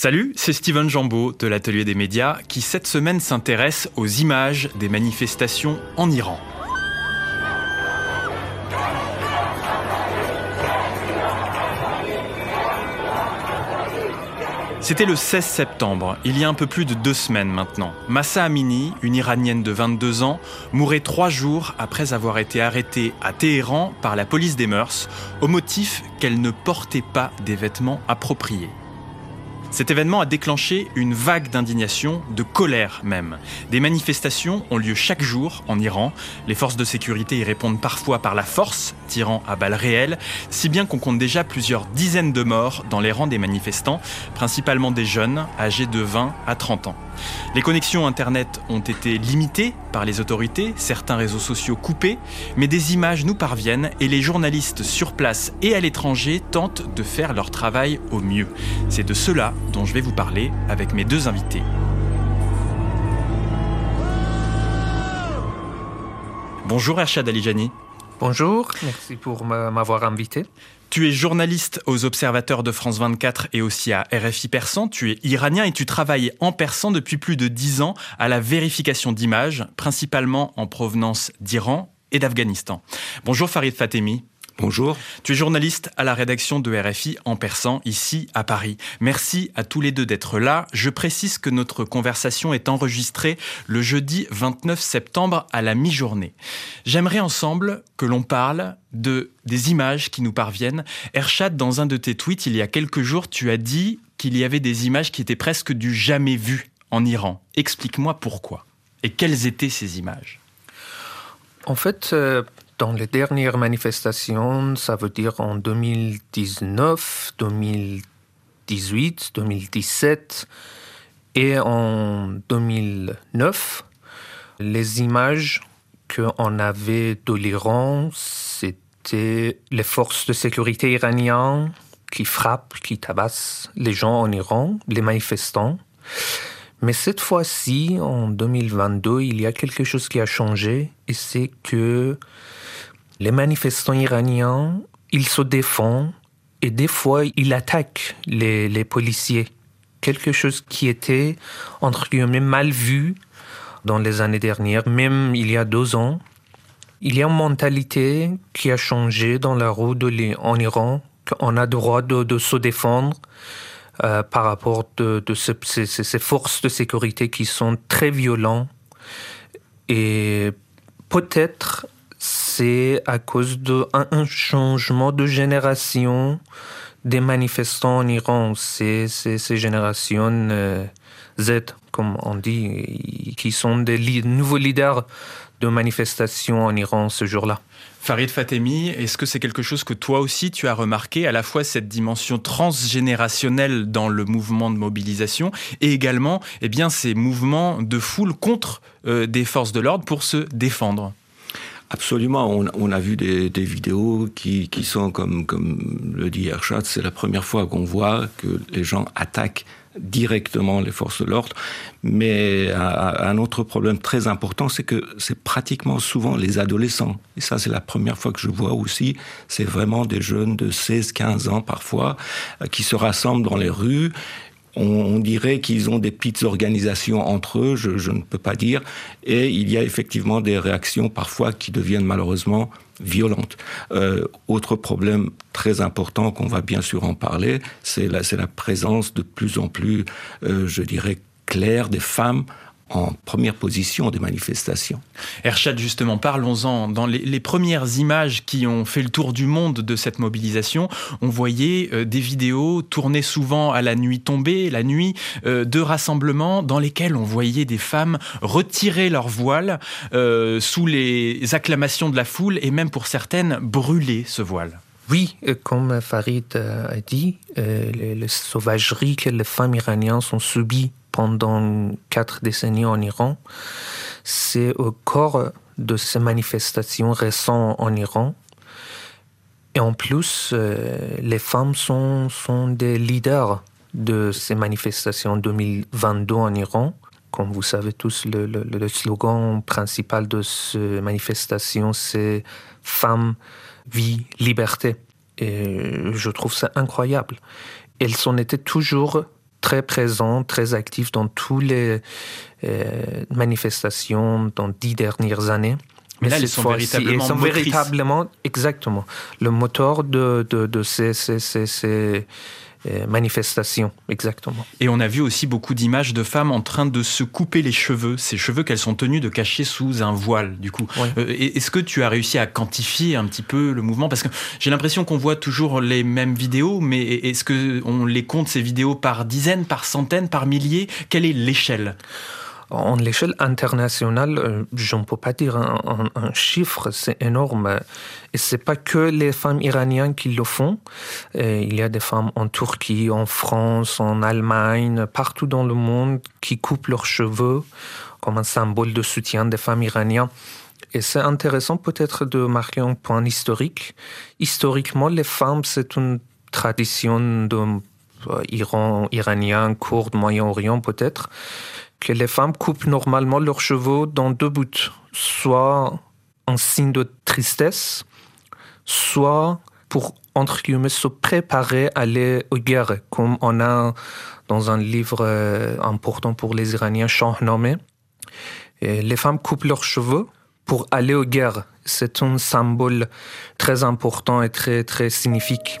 Salut, c'est Steven Jambeau de l'Atelier des médias qui cette semaine s'intéresse aux images des manifestations en Iran. C'était le 16 septembre, il y a un peu plus de deux semaines maintenant. Massa Amini, une Iranienne de 22 ans, mourait trois jours après avoir été arrêtée à Téhéran par la police des mœurs, au motif qu'elle ne portait pas des vêtements appropriés. Cet événement a déclenché une vague d'indignation, de colère même. Des manifestations ont lieu chaque jour en Iran. Les forces de sécurité y répondent parfois par la force, tirant à balles réelles, si bien qu'on compte déjà plusieurs dizaines de morts dans les rangs des manifestants, principalement des jeunes âgés de 20 à 30 ans. Les connexions Internet ont été limitées par les autorités, certains réseaux sociaux coupés, mais des images nous parviennent et les journalistes sur place et à l'étranger tentent de faire leur travail au mieux. C'est de cela dont je vais vous parler avec mes deux invités. Bonjour Ershad Alijani. Bonjour, merci pour m'avoir invité. Tu es journaliste aux Observateurs de France 24 et aussi à RFI Persan. Tu es iranien et tu travailles en persan depuis plus de dix ans à la vérification d'images, principalement en provenance d'Iran et d'Afghanistan. Bonjour Farid Fatemi. Bonjour. Tu es journaliste à la rédaction de RFI en persan ici à Paris. Merci à tous les deux d'être là. Je précise que notre conversation est enregistrée le jeudi 29 septembre à la mi-journée. J'aimerais ensemble que l'on parle de des images qui nous parviennent. Ershad, dans un de tes tweets il y a quelques jours, tu as dit qu'il y avait des images qui étaient presque du jamais vu en Iran. Explique-moi pourquoi. Et quelles étaient ces images? En fait, euh, dans les dernières manifestations, ça veut dire en 2019, 2018, 2017 et en 2009, les images qu'on avait de l'Iran, c'était les forces de sécurité iraniennes qui frappent, qui tabassent les gens en Iran, les manifestants. Mais cette fois-ci, en 2022, il y a quelque chose qui a changé et c'est que les manifestants iraniens, ils se défendent et des fois, ils attaquent les, policiers. Quelque chose qui était, entre guillemets, mal vu dans les années dernières, même il y a deux ans. Il y a une mentalité qui a changé dans la rue en Iran, qu'on a droit de, se défendre euh, par rapport de ces, ces, forces de sécurité qui sont très violentes. Et peut-être c'est à cause d'un un changement de génération des manifestants en Iran. C'est ces générations euh, Z, comme on dit, qui sont des nouveaux leaders de manifestations en Iran ce jour-là. Farid Fatemi, est-ce que c'est quelque chose que toi aussi tu as remarqué, à la fois cette dimension transgénérationnelle dans le mouvement de mobilisation et également eh bien, ces mouvements de foule contre euh, des forces de l'ordre pour se défendre? Absolument, on, on, a vu des, des vidéos qui, qui, sont comme, comme le dit Ershad, c'est la première fois qu'on voit que les gens attaquent directement les forces de l'ordre. Mais un autre problème très important, c'est que c'est pratiquement souvent les adolescents. Et ça, c'est la première fois que je vois aussi. C'est vraiment des jeunes de 16, 15 ans parfois euh, qui se rassemblent dans les rues on, dirait qu'ils ont des petites organisations entre eux, je, ne peux pas dire, et il y a effectivement des réactions parfois qui deviennent malheureusement violentes. Euh, autre problème très important qu'on va bien sûr en parler, c'est la, la présence de plus en plus, euh, je dirais, claire des femmes en première position des manifestations. Ershad, justement, parlons-en. Dans les, premières images qui ont fait le tour du monde de cette mobilisation, on voyait euh, des vidéos tournées souvent à la nuit tombée, la nuit, euh, de rassemblements dans lesquels on voyait des femmes retirer leur voile euh, sous les acclamations de la foule et même pour certaines brûler ce voile. Oui, comme Farid a dit, les, les sauvageries que les femmes iraniennes ont subies pendant quatre décennies en Iran, c'est au corps de ces manifestations récentes en Iran. Et en plus, euh, les femmes sont, sont des leaders de ces manifestations 2022 en Iran. Comme vous savez tous, le, le, slogan principal de ces manifestations, c'est Femme, vie, liberté. Et je trouve ça incroyable. Elles en étaient toujours très présents, très actifs dans toutes les manifestations dans dix dernières années. Mais là, ils sont véritablement, ils sont véritablement exactement le moteur de, de, de ces, ces, ces, ces manifestations, exactement. Et on a vu aussi beaucoup d'images de femmes en train de se couper les cheveux, ces cheveux qu'elles sont tenues de cacher sous un voile, du coup. Euh, est-ce que tu as réussi à quantifier un petit peu le mouvement? Parce que j'ai l'impression qu'on voit toujours les mêmes vidéos, mais est-ce qu'on les compte ces vidéos par dizaines, par centaines, par milliers? Quelle est l'échelle? En l'échelle internationale, euh, je ne peux pas dire un, chiffre, c'est énorme. Et c'est pas que les femmes iraniennes qui le font. il y a des femmes en Turquie, en France, en Allemagne, partout dans le monde qui coupent leurs cheveux comme un symbole de soutien des femmes iraniennes. Et c'est intéressant peut-être de marquer un point historique. Historiquement, les femmes, c'est une tradition de euh, Iran, iranien, courte, Moyen-Orient peut-être que les femmes coupent normalement leurs cheveux dans deux bouts, soit en signe de tristesse, soit pour, entre guillemets, se préparer à aller aux guerres, comme on a dans un livre euh, important pour les Iraniens, Shahnameh. les femmes coupent leurs cheveux pour aller aux guerres. C'est un symbole très important et très, très significatif.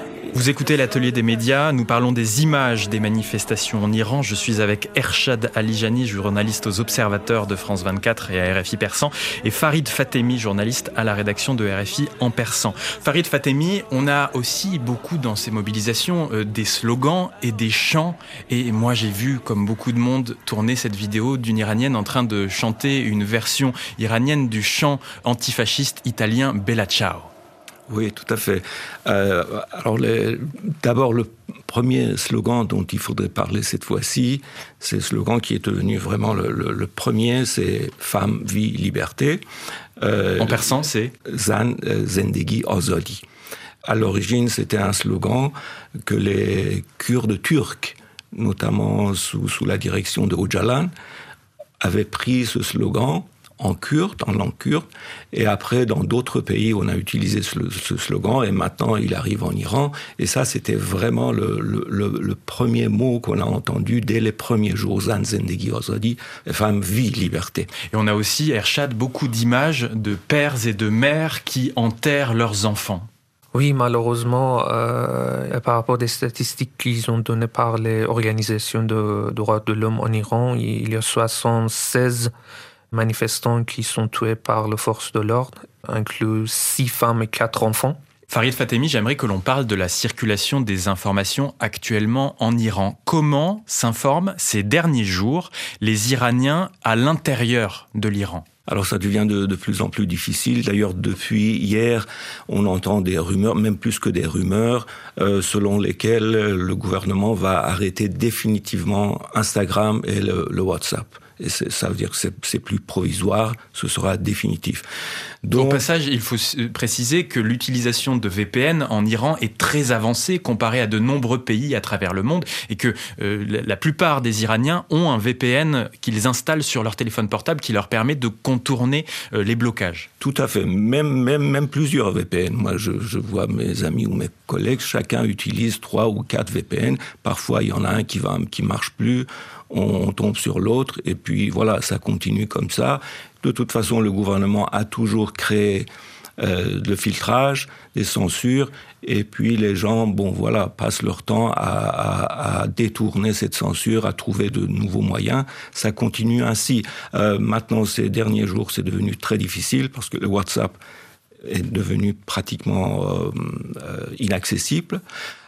Vous écoutez l'atelier des médias, nous parlons des images des manifestations en Iran. Je suis avec Ershad Alijani, journaliste aux observateurs de France 24 et à RFI Persan, et Farid Fatemi, journaliste à la rédaction de RFI en persan. Farid Fatemi, on a aussi beaucoup dans ces mobilisations euh, des slogans et des chants. Et moi j'ai vu, comme beaucoup de monde, tourner cette vidéo d'une Iranienne en train de chanter une version iranienne du chant antifasciste italien Bella Ciao. Oui, tout à fait. Euh, alors, d'abord, le premier slogan dont il faudrait parler cette fois-ci, c'est le slogan qui est devenu vraiment le, premier, c'est Femme, vie, liberté. Euh, en persan, c'est Zan euh, Zendegi Azadi. À l'origine, c'était un slogan que les Kurdes turcs, notamment sous, sous la direction de Ocalan, avaient pris ce slogan en kurde, en langue kurde, et après dans d'autres pays on a utilisé ce, slogan, et maintenant il arrive en Iran, et ça c'était vraiment le, le, premier mot qu'on a entendu dès les premiers jours, Zan Zendegi Ozadi, femme, vie, liberté. Et on a aussi, Ershad, beaucoup d'images de pères et de mères qui enterrent leurs enfants. Oui, malheureusement, euh, par rapport aux statistiques qu'ils ont données par les organisations de droits de l'homme en Iran, il y a 76 manifestants qui sont tués par les forces de l'ordre, inclut six femmes et quatre enfants. Farid Fatemi, j'aimerais que l'on parle de la circulation des informations actuellement en Iran. Comment s'informent ces derniers jours les Iraniens à l'intérieur de l'Iran? Alors ça devient de, plus en plus difficile. D'ailleurs, depuis hier, on entend des rumeurs, même plus que des rumeurs, euh, selon lesquelles le gouvernement va arrêter définitivement Instagram et le WhatsApp ça veut dire que c'est plus provisoire, ce sera définitif. Donc, Au passage, il faut préciser que l'utilisation de VPN en Iran est très avancée comparée à de nombreux pays à travers le monde et que euh, la plupart des Iraniens ont un VPN qu'ils installent sur leur téléphone portable qui leur permet de contourner euh, les blocages. Tout à fait, même, même, même plusieurs VPN. Moi, je, je vois mes amis ou mes collègues, chacun utilise trois ou quatre VPN. Parfois, il y en a un qui va, qui marche plus on tombe sur l'autre, et puis voilà, ça continue comme ça. De toute façon, le gouvernement a toujours créé euh, le filtrage, des censures, et puis les gens, bon voilà, passent leur temps à, détourner cette censure, à trouver de nouveaux moyens. Ça continue ainsi. Euh, maintenant, ces derniers jours, c'est devenu très difficile parce que le WhatsApp est devenu pratiquement euh, inaccessible.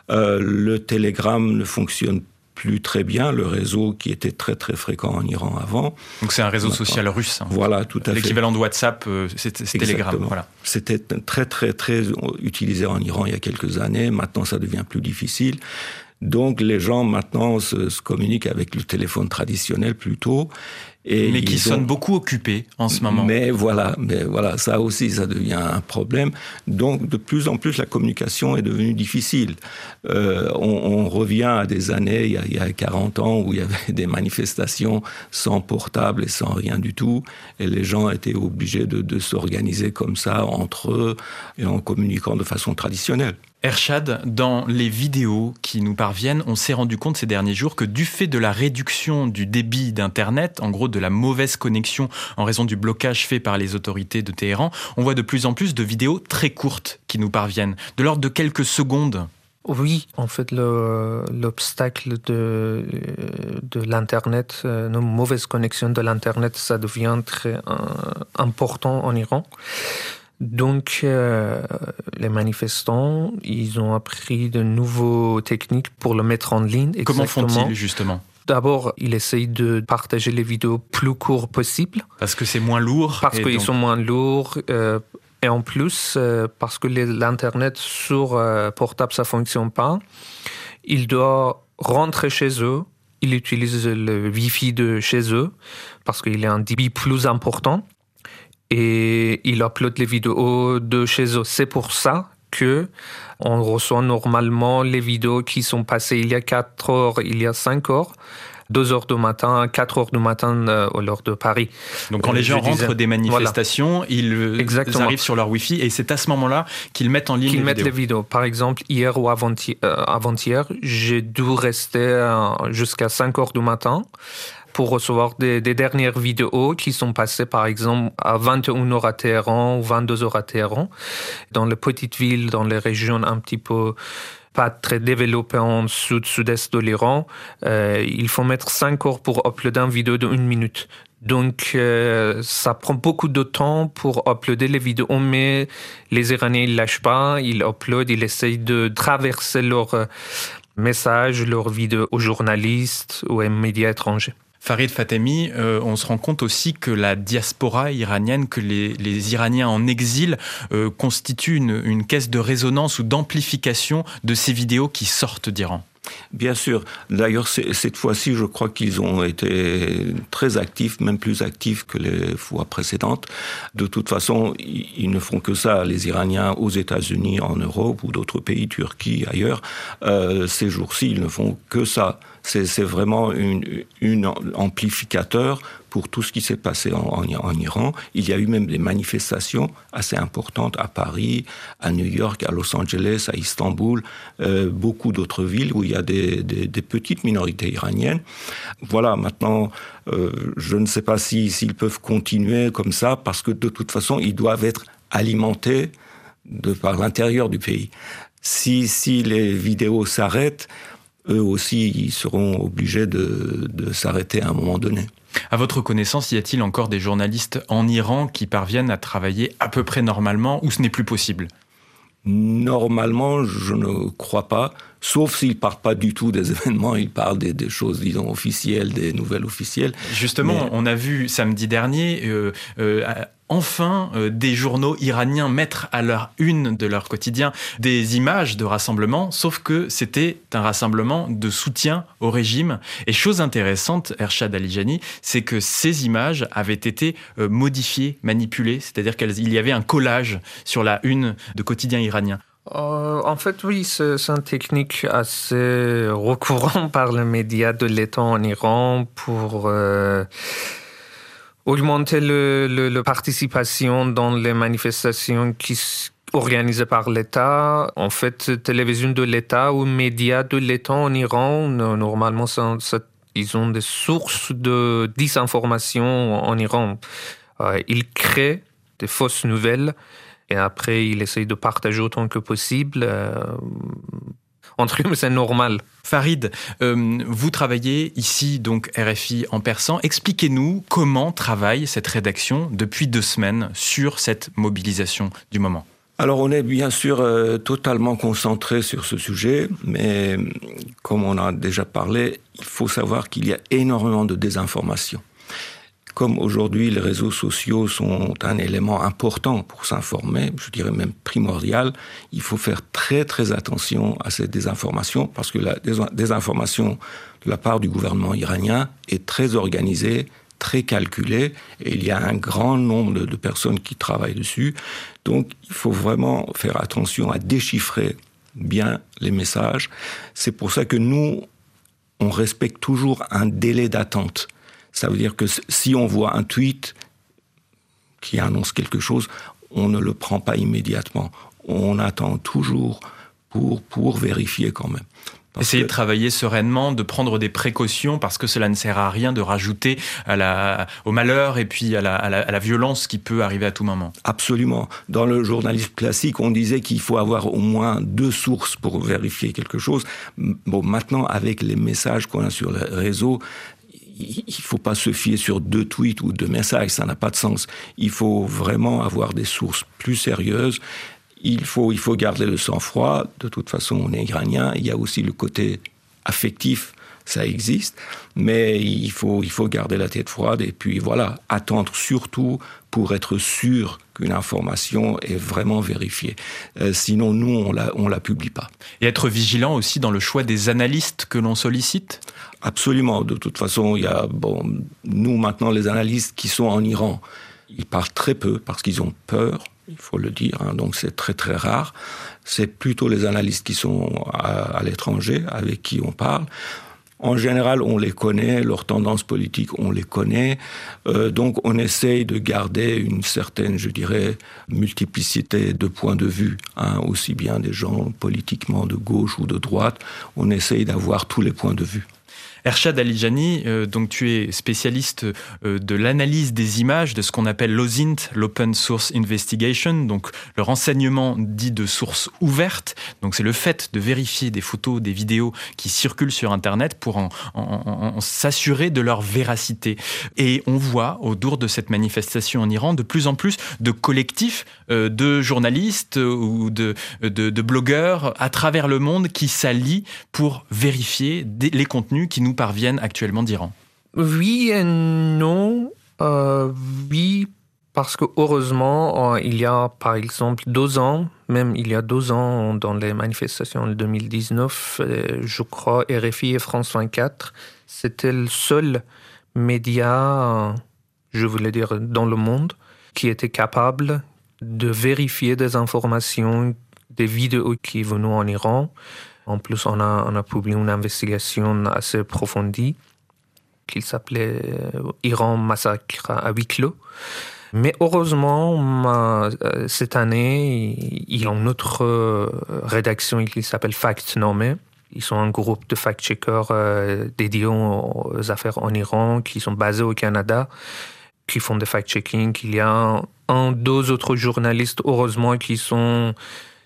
le Telegram ne fonctionne plus très bien le réseau qui était très très fréquent en Iran avant. Donc c'est un réseau social russe. Hein. Voilà, tout à fait. L'équivalent de WhatsApp, euh, c'est Telegram. Voilà. C'était très très très utilisé en Iran il y a quelques années. Maintenant, ça devient plus difficile. Donc les gens maintenant se, communiquent avec le téléphone traditionnel plutôt. Mais qui sont beaucoup occupés en ce moment. Mais voilà, mais voilà, ça aussi, ça devient un problème. Donc, de plus en plus, la communication est devenue difficile. Euh, on, revient à des années, il y, a, il y, a, 40 ans, où il y avait des manifestations sans portable et sans rien du tout, et les gens étaient obligés de, de s'organiser comme ça entre eux et en communiquant de façon traditionnelle. Ershad, dans les vidéos qui nous parviennent, on s'est rendu compte ces derniers jours que du fait de la réduction du débit d'Internet, en gros de la mauvaise connexion en raison du blocage fait par les autorités de Téhéran, on voit de plus en plus de vidéos très courtes qui nous parviennent, de l'ordre de quelques secondes. Oui, en fait, l'obstacle de, de l'Internet, euh, une mauvaise connexion de l'Internet, ça devient très euh, important en Iran. Donc, euh, les manifestants, ils ont appris de nouvelles techniques pour le mettre en ligne. Comment font-ils justement? D'abord, ils essayent de partager les vidéos plus courtes possible. Parce que c'est moins lourd. Parce qu'ils sont moins lourds. Euh, et en plus, euh, parce que l'Internet sur portable, ça fonctionne pas, ils doivent rentrer chez eux. Ils utilisent le Wi-Fi de chez eux parce qu'il a un débit plus important et il upload les vidéos de chez eux. C'est pour ça que on reçoit normalement les vidéos qui sont passées il y a 4 heures, il y a 5 heures. 2 heures du matin, 4 heures du matin euh, l'heure de Paris. Donc quand les gens rentrent des manifestations, ils, arrivent sur leur Wi-Fi et c'est à ce moment-là qu'ils mettent en ligne qu'ils les mettent vidéos. les vidéos. Par exemple, hier ou avant-hier, euh, j'ai dû rester euh, jusqu'à 5 heures du matin pour recevoir des, dernières vidéos qui sont passées par exemple à 21h à Téhéran ou 22h à Téhéran, dans les petites villes, dans les régions un petit peu pas très développées en sud-sud-est de l'Iran. Euh, il faut mettre 5 heures pour uploader une vidéo de une minute. Donc, euh, ça prend beaucoup de temps pour uploader les vidéos, mais les Iraniens, ils lâchent pas, ils uploadent, ils essayent de traverser leurs euh, messages, leurs vidéos aux journalistes ou aux médias étrangers. Farid Fatemi, euh, on se rend compte aussi que la diaspora iranienne, que les, Iraniens en exil euh, constituent une caisse de résonance ou d'amplification de ces vidéos qui sortent d'Iran. Bien sûr. D'ailleurs, cette fois-ci, je crois qu'ils ont été très actifs, même plus actifs que les fois précédentes. De toute façon, ils ne font que ça, les Iraniens aux États-Unis, en Europe ou d'autres pays, Turquie, ailleurs. Euh, ces jours-ci, ils ne font que ça. C'est vraiment une, une amplificateur pour tout ce qui s'est passé en, Iran. Il y a eu même des manifestations assez importantes à Paris, à New York, à Los Angeles, à Istanbul, euh, beaucoup d'autres villes où il y a des, petites minorités iraniennes. Voilà, maintenant, euh, je ne sais pas s'ils peuvent continuer comme ça, parce que de toute façon, ils doivent être alimentés de par l'intérieur du pays. Si, si les vidéos s'arrêtent, eux aussi, ils seront obligés de, de s'arrêter à un moment donné. À votre connaissance, y a-t-il encore des journalistes en Iran qui parviennent à travailler à peu près normalement ou ce n'est plus possible? Normalement, je ne crois pas, sauf s'ils ne parlent pas du tout des événements, ils parlent des, choses, disons, officielles, des nouvelles officielles. Justement, on a vu samedi dernier euh, euh, enfin euh, des journaux iraniens mettre à leur une de leur quotidien des images de rassemblement, sauf que c'était un rassemblement de soutien au régime. Et chose intéressante, Ershad Alijani, c'est que ces images avaient été euh, modifiées, manipulées, c'est-à-dire qu'il y avait un collage sur la une de quotidien iranien. Euh, en fait, oui, c'est une technique assez recourante par les médias de l'État en Iran pour augmenter la le, participation dans les manifestations qui organisées par l'État. En fait, télévision de l'État ou médias de l'État en Iran, normalement, ils ont des sources de désinformation en Iran. Euh, ils créent des fausses nouvelles et après, ils essayent de partager autant que possible. Euh, entre eux, c'est normal. Farid, euh, vous travaillez ici, donc RFI en persan. Expliquez-nous comment travaille cette rédaction depuis deux semaines sur cette mobilisation du moment. Alors on est bien sûr euh, totalement concentré sur ce sujet, mais comme on a déjà parlé, il faut savoir qu'il y a énormément de désinformation comme aujourd'hui les réseaux sociaux sont un élément important pour s'informer, je dirais même primordial, il faut faire très très attention à ces désinformations parce que la désinformation de la part du gouvernement iranien est très organisée, très calculé et il y a un grand nombre de, personnes qui travaillent dessus. Donc il faut vraiment faire attention à déchiffrer bien les messages. C'est pour ça que nous, on respecte toujours un délai d'attente. Ça veut dire que si on voit un tweet qui annonce quelque chose, on ne le prend pas immédiatement. On attend toujours pour, pour vérifier quand même. Essayer de travailler sereinement, de prendre des précautions parce que cela ne sert à rien de rajouter à la, au malheur et puis à la, à, la, violence qui peut arriver à tout moment. Absolument. Dans le journalisme classique, on disait qu'il faut avoir au moins deux sources pour vérifier quelque chose. Bon, maintenant, avec les messages qu'on a sur le réseau, il ne faut pas se fier sur deux tweets ou deux messages, ça n'a pas de sens. Il faut vraiment avoir des sources plus sérieuses il faut, il faut garder le sang-froid. De toute façon, on est iranien. Il y a aussi le côté affectif, ça existe. Mais il faut, il faut garder la tête froide et puis voilà, attendre surtout pour être sûr qu'une information est vraiment vérifiée. Euh, sinon, nous, on la, on la publie pas. Et être vigilant aussi dans le choix des analystes que l'on sollicite? Absolument. De toute façon, il y a, bon, nous maintenant, les analystes qui sont en Iran, ils parlent très peu parce qu'ils ont peur il faut le dire, hein, donc c'est très très rare. C'est plutôt les analystes qui sont à, l'étranger, avec qui on parle. En général, on les connaît, leurs tendances politiques, on les connaît. Euh, donc, on essaye de garder une certaine, je dirais, multiplicité de points de vue, hein, aussi bien des gens politiquement de gauche ou de droite. On essaye d'avoir tous les points de vue. Ershad Alijani, euh, donc tu es spécialiste euh, de l'analyse des images, de ce qu'on appelle l'OSINT, l'Open Source Investigation, donc le renseignement dit de source ouverte. Donc c'est le fait de vérifier des photos, des vidéos qui circulent sur Internet pour en, s'assurer de leur véracité. Et on voit autour de cette manifestation en Iran de plus en plus de collectifs euh, de journalistes ou de, de blogueurs à travers le monde qui s'allient pour vérifier les contenus qui nous parviennent actuellement d'Iran Oui et non. Euh, oui, parce que heureusement, euh, il y a par exemple deux ans, même il y a deux ans, dans les manifestations de 2019, euh, je crois, RFI et France 24, c'était le seul média, je voulais dire, dans le monde, qui était capable de vérifier des informations, des vidéos qui venaient en Iran, en plus, on a, publié une investigation assez approfondie qui s'appelait euh, Iran massacre à huis clos. Mais heureusement, euh, cette année, il y a une autre euh, rédaction qui s'appelle Fact Nommé. Ils sont un groupe de fact-checkers dédiés aux affaires en Iran, qui sont basés au Canada, qui font des fact-checking. Il y a un, deux autres journalistes, heureusement, qui sont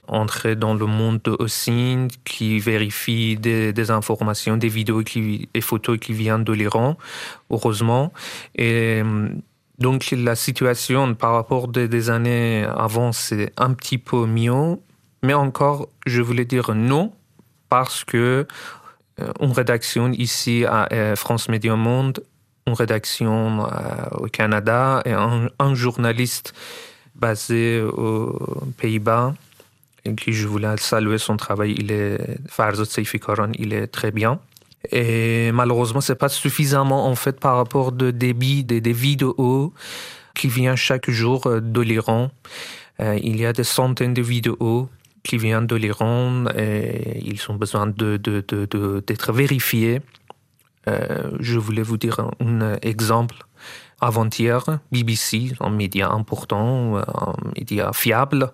entrer dans le monde de OSINT, qui vérifie des, informations, des vidéos des photos qui viennent de l'Iran, heureusement. Et donc la situation par rapport des, années avant, c'est un petit peu mieux, mais encore, je voulais dire non, parce que euh, une rédaction ici à euh, France Média Monde, une rédaction euh, au Canada et un journaliste basé aux Pays-Bas qui je voulais saluer son travail. Il est Seifikaran, il est très bien. Et malheureusement, c'est pas suffisamment en fait par rapport de débit des, vidéos qui viennent chaque jour euh, de l'Iran. Euh, il y a des centaines de vidéos qui viennent de l'Iran et ils ont besoin de, d'être vérifiés. Euh, je voulais vous dire un exemple avant-hier, BBC, un média important, un média fiable,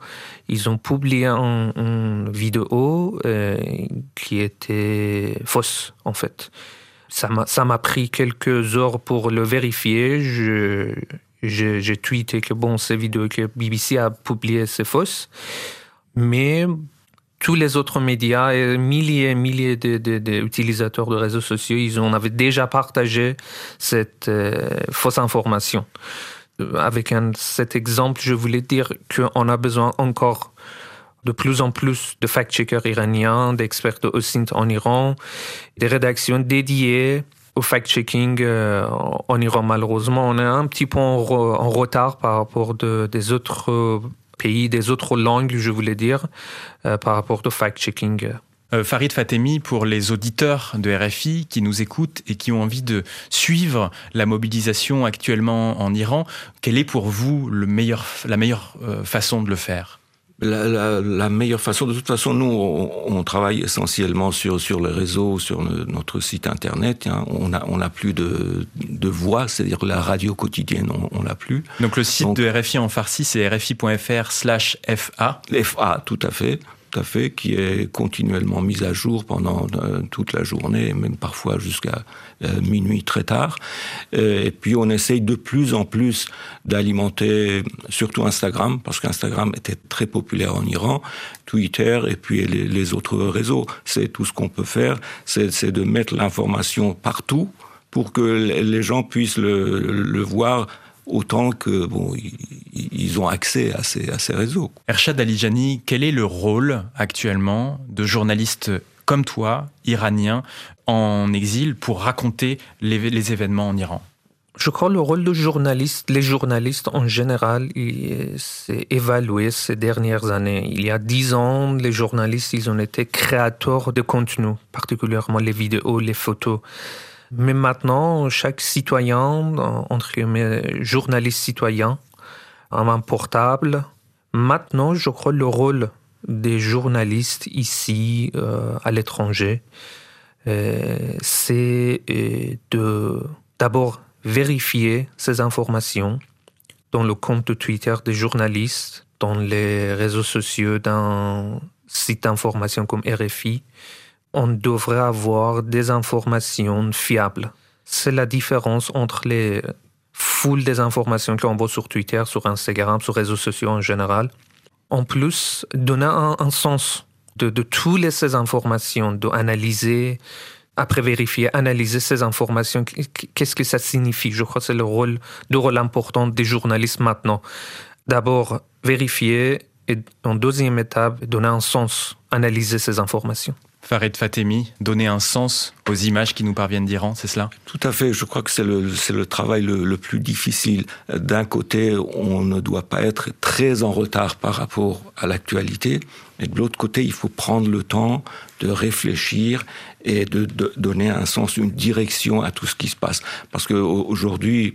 ils ont publié une vidéo euh, qui était fausse, en fait. Ça m'a pris quelques heures pour le vérifier. Je, j'ai tweeté que bon, ces vidéos que BBC a publiées, c'est fausse. Mais tous les autres médias et milliers et milliers d'utilisateurs de, de, réseaux sociaux, ils en avaient déjà partagé cette euh, fausse information. Euh, avec cet exemple, je voulais dire qu'on a besoin encore de plus en plus de fact-checkers iraniens, d'experts de OSINT en Iran, des rédactions dédiées au fact-checking euh, en Iran. Malheureusement, on est un petit peu en, en retard par rapport de, des autres des autres langues, je voulais dire, euh, par rapport au fact-checking. Euh, Farid Fatemi, pour les auditeurs de RFI qui nous écoutent et qui ont envie de suivre la mobilisation actuellement en Iran, quelle est pour vous la meilleure euh, façon de le faire? La, meilleure façon, de toute façon, nous, on, travaille essentiellement sur, sur les réseaux, sur notre site internet. Hein. On n'a on a plus de, de voix, c'est-à-dire la radio quotidienne, on l'a plus. Donc le site de RFI en farsi, c'est rfi.fr slash FA. FA, tout à fait fait, qui est continuellement mise à jour pendant euh, toute la journée, même parfois jusqu'à euh, minuit très tard. Euh, et puis on essaye de plus en plus d'alimenter surtout Instagram, parce qu'Instagram était très populaire en Iran, Twitter et puis les, autres réseaux. C'est tout ce qu'on peut faire, c'est de mettre l'information partout pour que les gens puissent le voir autant que bon, ils ont accès à ces, à ces réseaux. Ershad Alijani, quel est le rôle actuellement de journalistes comme toi, iranien, en exil, pour raconter les, les événements en Iran? Je crois que le rôle de journaliste, les journalistes en général, s'est évalué ces dernières années. Il y a dix ans, les journalistes, ils ont été créateurs de contenu, particulièrement les vidéos, les photos. Mais maintenant, chaque citoyen, entre guillemets, journaliste citoyen, a un portable. Maintenant, je crois le rôle des journalistes ici, euh, à l'étranger, euh, c'est euh, de d'abord vérifier ces informations dans le compte de Twitter des journalistes, dans les réseaux sociaux d'un site d'information comme RFI, on devrait avoir des informations fiables. C'est la différence entre les foules des informations qu'on voit sur Twitter, sur Instagram, sur les réseaux sociaux en général. En plus, donner un, sens de, toutes ces informations, d'analyser, après vérifier, analyser ces informations, qu'est-ce que ça signifie? Je crois que c'est le rôle, le rôle important des journalistes maintenant. D'abord, vérifier et en deuxième étape, donner un sens, analyser ces informations. Farid Fatemi, donner un sens aux images qui nous parviennent d'Iran, c'est cela? Tout à fait, je crois que c'est le, le travail le, le plus difficile. D'un côté, on ne doit pas être très en retard par rapport à l'actualité, et de l'autre côté, il faut prendre le temps de réfléchir et de, donner un sens, une direction à tout ce qui se passe. Parce qu'aujourd'hui,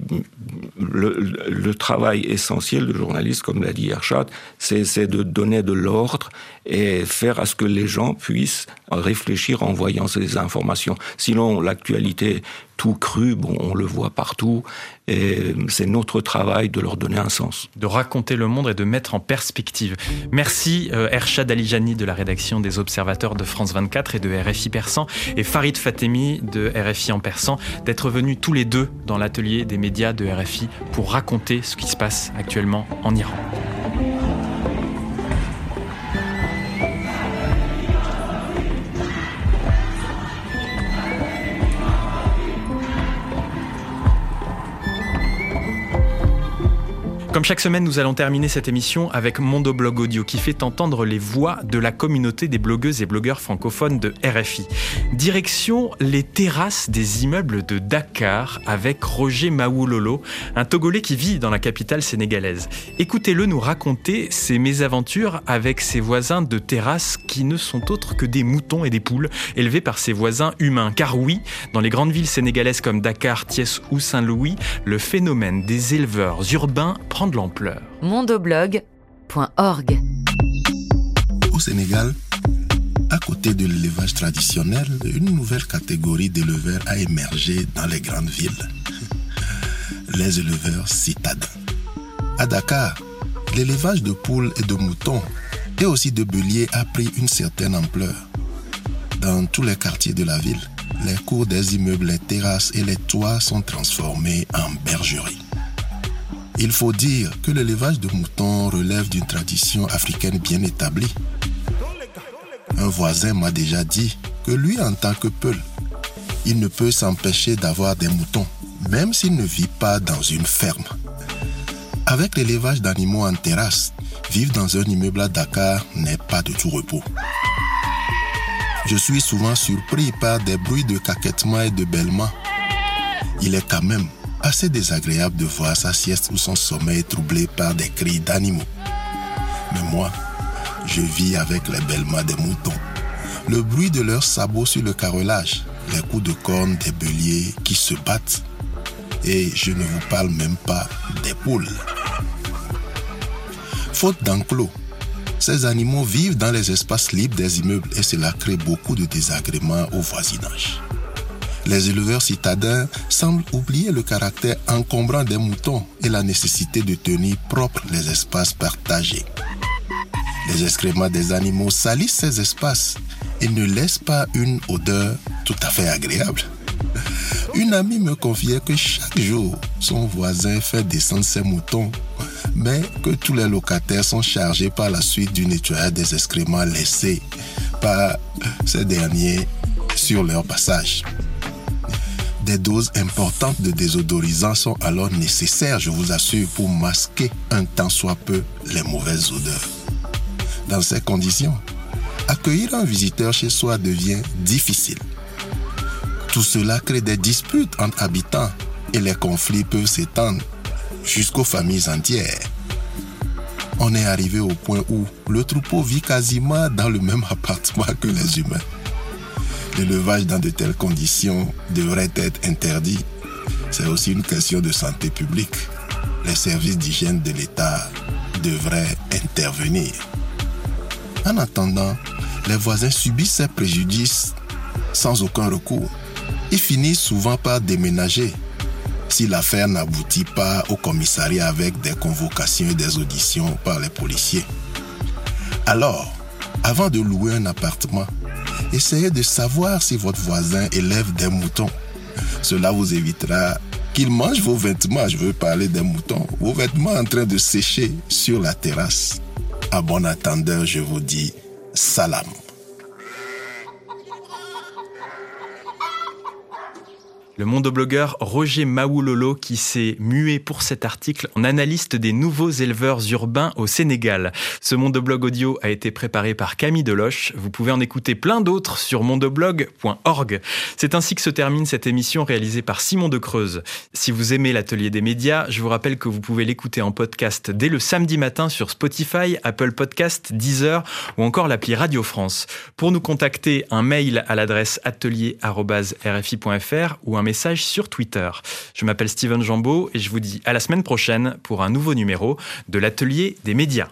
le, travail essentiel du journaliste, comme l'a dit Ershad, c'est de donner de l'ordre et faire à ce que les gens puissent réfléchir en voyant ces informations. Sinon, l'actualité tout cru, bon, on le voit partout, et c'est notre travail de leur donner un sens. De raconter le monde et de mettre en perspective. Merci euh, Ershad Alijani de la rédaction des Observateurs de France 24 et de RFI Persan, et Farid Fatemi de RFI en Persan, d'être venus tous les deux dans l'atelier des médias de RFI pour raconter ce qui se passe actuellement en Iran. Comme chaque semaine, nous allons terminer cette émission avec Mondo Blog Audio qui fait entendre les voix de la communauté des blogueuses et blogueurs francophones de RFI. Direction les terrasses des immeubles de Dakar avec Roger Maoulolo, un Togolais qui vit dans la capitale sénégalaise. Écoutez-le nous raconter ses mésaventures avec ses voisins de terrasse qui ne sont autres que des moutons et des poules élevés par ses voisins humains. Car oui, dans les grandes villes sénégalaises comme Dakar, Thiès ou Saint-Louis, le phénomène des éleveurs urbains prend de l'ampleur. mondoblog.org Au Sénégal, à côté de l'élevage traditionnel, une nouvelle catégorie d'éleveurs a émergé dans les grandes villes. Les éleveurs citadins. À Dakar, l'élevage de poules et de moutons et aussi de béliers a pris une certaine ampleur. Dans tous les quartiers de la ville, les cours des immeubles, les terrasses et les toits sont transformés en bergeries. Il faut dire que l'élevage de moutons relève d'une tradition africaine bien établie. Un voisin m'a déjà dit que lui, en tant que Peul, il ne peut s'empêcher d'avoir des moutons, même s'il ne vit pas dans une ferme. Avec l'élevage d'animaux en terrasse, vivre dans un immeuble à Dakar n'est pas de tout repos. Je suis souvent surpris par des bruits de caquettement et de bêlement. Il est quand même assez désagréable de voir sa sieste ou son sommeil troublé par des cris d'animaux. Mais moi, je vis avec les bêlements des moutons. le bruit de leurs sabots sur le carrelage, les coups de corne des béliers qui se battent. Et je ne vous parle même pas des poules. Faute d'enclos, ces animaux vivent dans les espaces libres des immeubles et cela crée beaucoup de désagréments au voisinage. Les éleveurs citadins semblent oublier le caractère encombrant des moutons et la nécessité de tenir propres les espaces partagés. Les excréments des animaux salissent ces espaces et ne laissent pas une odeur tout à fait agréable. Une amie me confiait que chaque jour, son voisin fait descendre ses moutons, mais que tous les locataires sont chargés par la suite du nettoyage des excréments laissés par ces derniers sur leur passage. Des doses importantes de désodorisants sont alors nécessaires, je vous assure, pour masquer un tant soit peu les mauvaises odeurs. Dans ces conditions, accueillir un visiteur chez soi devient difficile. Tout cela crée des disputes entre habitants et les conflits peuvent s'étendre jusqu'aux familles entières. On est arrivé au point où le troupeau vit quasiment dans le même appartement que les humains. L'élevage dans de telles conditions devrait être interdit. C'est aussi une question de santé publique. Les services d'hygiène de l'État devraient intervenir. En attendant, les voisins subissent ces préjudices sans aucun recours et finissent souvent par déménager si l'affaire n'aboutit pas au commissariat avec des convocations et des auditions par les policiers. Alors, avant de louer un appartement, essayez de savoir si votre voisin élève des moutons. Cela vous évitera qu'il mange vos vêtements, je veux parler des moutons, vos vêtements en train de sécher sur la terrasse. À bon attendeur, je vous dis salam. Le mondoblogueur Roger Maoulolo qui s'est mué pour cet article en analyste des nouveaux éleveurs urbains au Sénégal. Ce mondoblog audio a été préparé par Camille Deloche. Vous pouvez en écouter plein d'autres sur mondoblog.org. C'est ainsi que se termine cette émission réalisée par Simon de Creuse. Si vous aimez l'atelier des médias, je vous rappelle que vous pouvez l'écouter en podcast dès le samedi matin sur Spotify, Apple Podcast, Deezer ou encore l'appli Radio France. Pour nous contacter, un mail à l'adresse atelier.rfi.fr ou un message sur Twitter. Je m'appelle Steven Jambeau et je vous dis à la semaine prochaine pour un nouveau numéro de l'Atelier des médias.